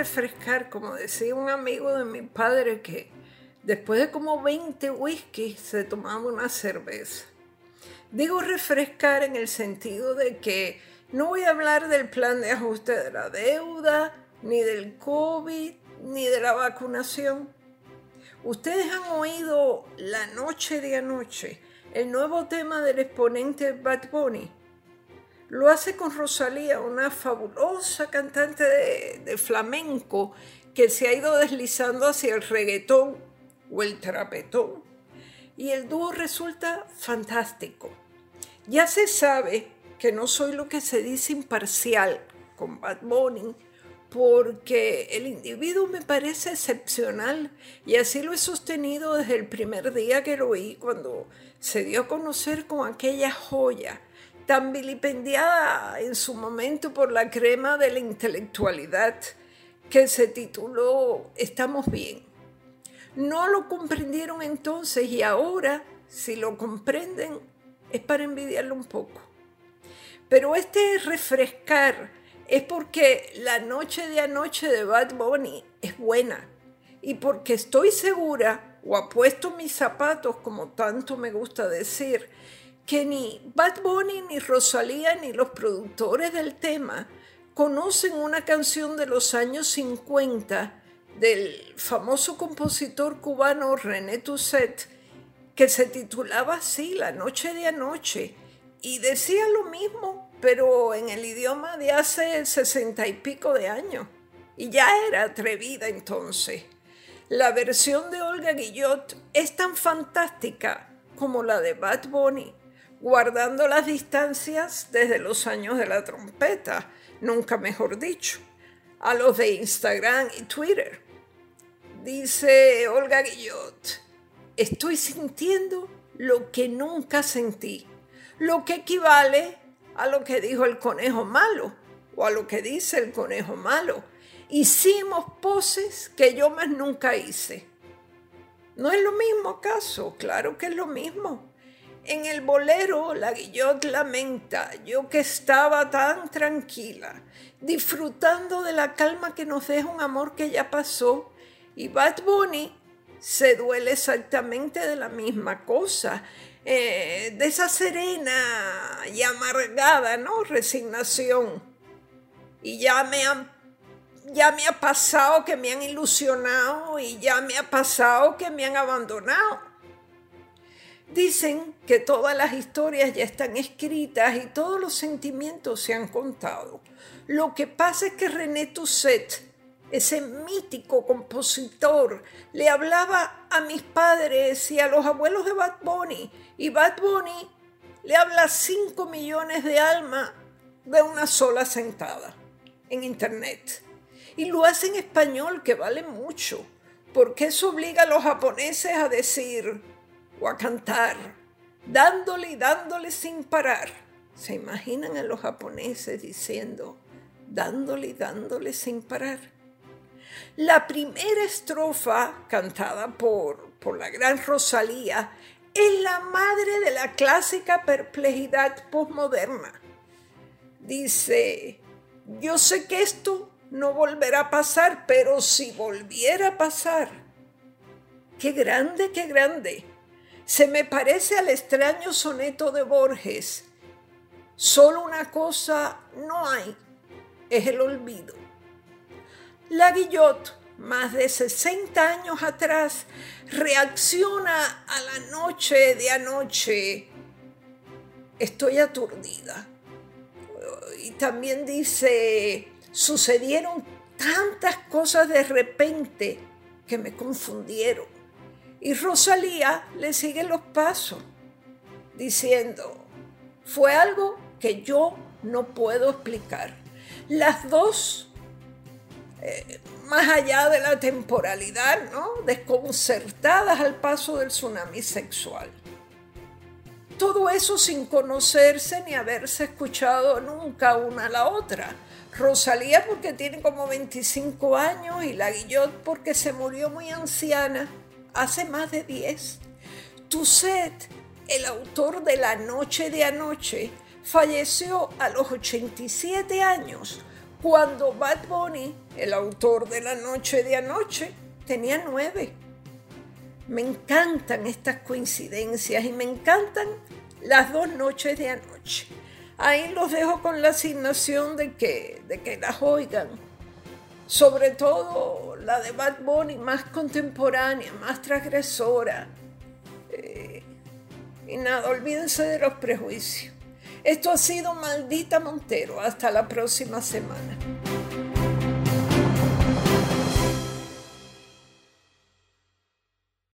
refrescar, como decía un amigo de mi padre que después de como 20 whisky se tomaba una cerveza. Digo refrescar en el sentido de que no voy a hablar del plan de ajuste de la deuda, ni del COVID, ni de la vacunación. Ustedes han oído La Noche de Anoche, el nuevo tema del exponente Bad Bunny. Lo hace con Rosalía, una fabulosa cantante de, flamenco que se ha ido deslizando hacia el reggaetón o el trapetón. Y el dúo resulta fantástico. Ya se sabe que no soy lo que se dice imparcial con Bad Bunny, porque el individuo me parece excepcional y así lo he sostenido desde el primer día que lo oí cuando se dio a conocer con aquella joya tan vilipendiada en su momento por la crema de la intelectualidad que se tituló Estamos bien. No lo comprendieron entonces y ahora, si lo comprenden, es para envidiarlo un poco. Pero este refrescar es porque la noche de anoche de Bad Bunny es buena y porque estoy segura o apuesto mis zapatos, como tanto me gusta decir, que ni Bad Bunny, ni Rosalía, ni los productores del tema conocen una canción de los años 50 del famoso compositor cubano René Tusset que se titulaba así, La noche de anoche, y decía lo mismo, pero en el idioma de hace sesenta y pico de años. Y ya era atrevida entonces. La versión de Olga Guillot es tan fantástica como la de Bad Bunny, guardando las distancias desde los años de la trompeta, nunca mejor dicho, a los de Instagram y Twitter. Dice Olga Guillot, estoy sintiendo lo que nunca sentí lo que equivale a lo que dijo el conejo malo o a lo que dice el conejo malo. Hicimos poses que yo más nunca hice. ¿No es lo mismo acaso? Claro que es lo mismo. En el bolero la Guillot lamenta, yo que estaba tan tranquila, disfrutando de la calma que nos deja un amor que ya pasó, y Bad Bunny se duele exactamente de la misma cosa. Eh, de esa serena y amargada, ¿no? Resignación. Y ya me han ya me ha pasado que me han ilusionado y ya me ha pasado que me han abandonado. Dicen que todas las historias ya están escritas y todos los sentimientos se han contado. Lo que pasa es que René Tusset ese mítico compositor, le hablaba a mis padres y a los abuelos de Bad Bunny. Y Bad Bunny le habla a 5 millones de almas de una sola sentada en internet. Y lo hace en español, que vale mucho, porque eso obliga a los japoneses a decir o a cantar, dándole y dándole sin parar. ¿Se imaginan a los japoneses diciendo, dándole y dándole sin parar? La primera estrofa, cantada por, por la gran Rosalía, es la madre de la clásica perplejidad postmoderna. Dice, yo sé que esto no volverá a pasar, pero si volviera a pasar, qué grande, qué grande. Se me parece al extraño soneto de Borges. Solo una cosa no hay, es el olvido. La Guillot, más de 60 años atrás, reacciona a la noche de anoche. Estoy aturdida. Y también dice, sucedieron tantas cosas de repente que me confundieron. Y Rosalía le sigue los pasos, diciendo, fue algo que yo no puedo explicar. Las dos eh, más allá de la temporalidad, ¿no? desconcertadas al paso del tsunami sexual. Todo eso sin conocerse ni haberse escuchado nunca una a la otra. Rosalía porque tiene como 25 años y la Guillot porque se murió muy anciana, hace más de 10. Tusset, el autor de La Noche de Anoche, falleció a los 87 años cuando Bad Bunny, el autor de La Noche de Anoche, tenía nueve. Me encantan estas coincidencias y me encantan las dos noches de anoche. Ahí los dejo con la asignación de que, de que las oigan. Sobre todo de Bad Bunny, más contemporánea, más transgresora. Eh, y nada, olvídense de los prejuicios. Esto ha sido Maldita Montero. Hasta la próxima semana.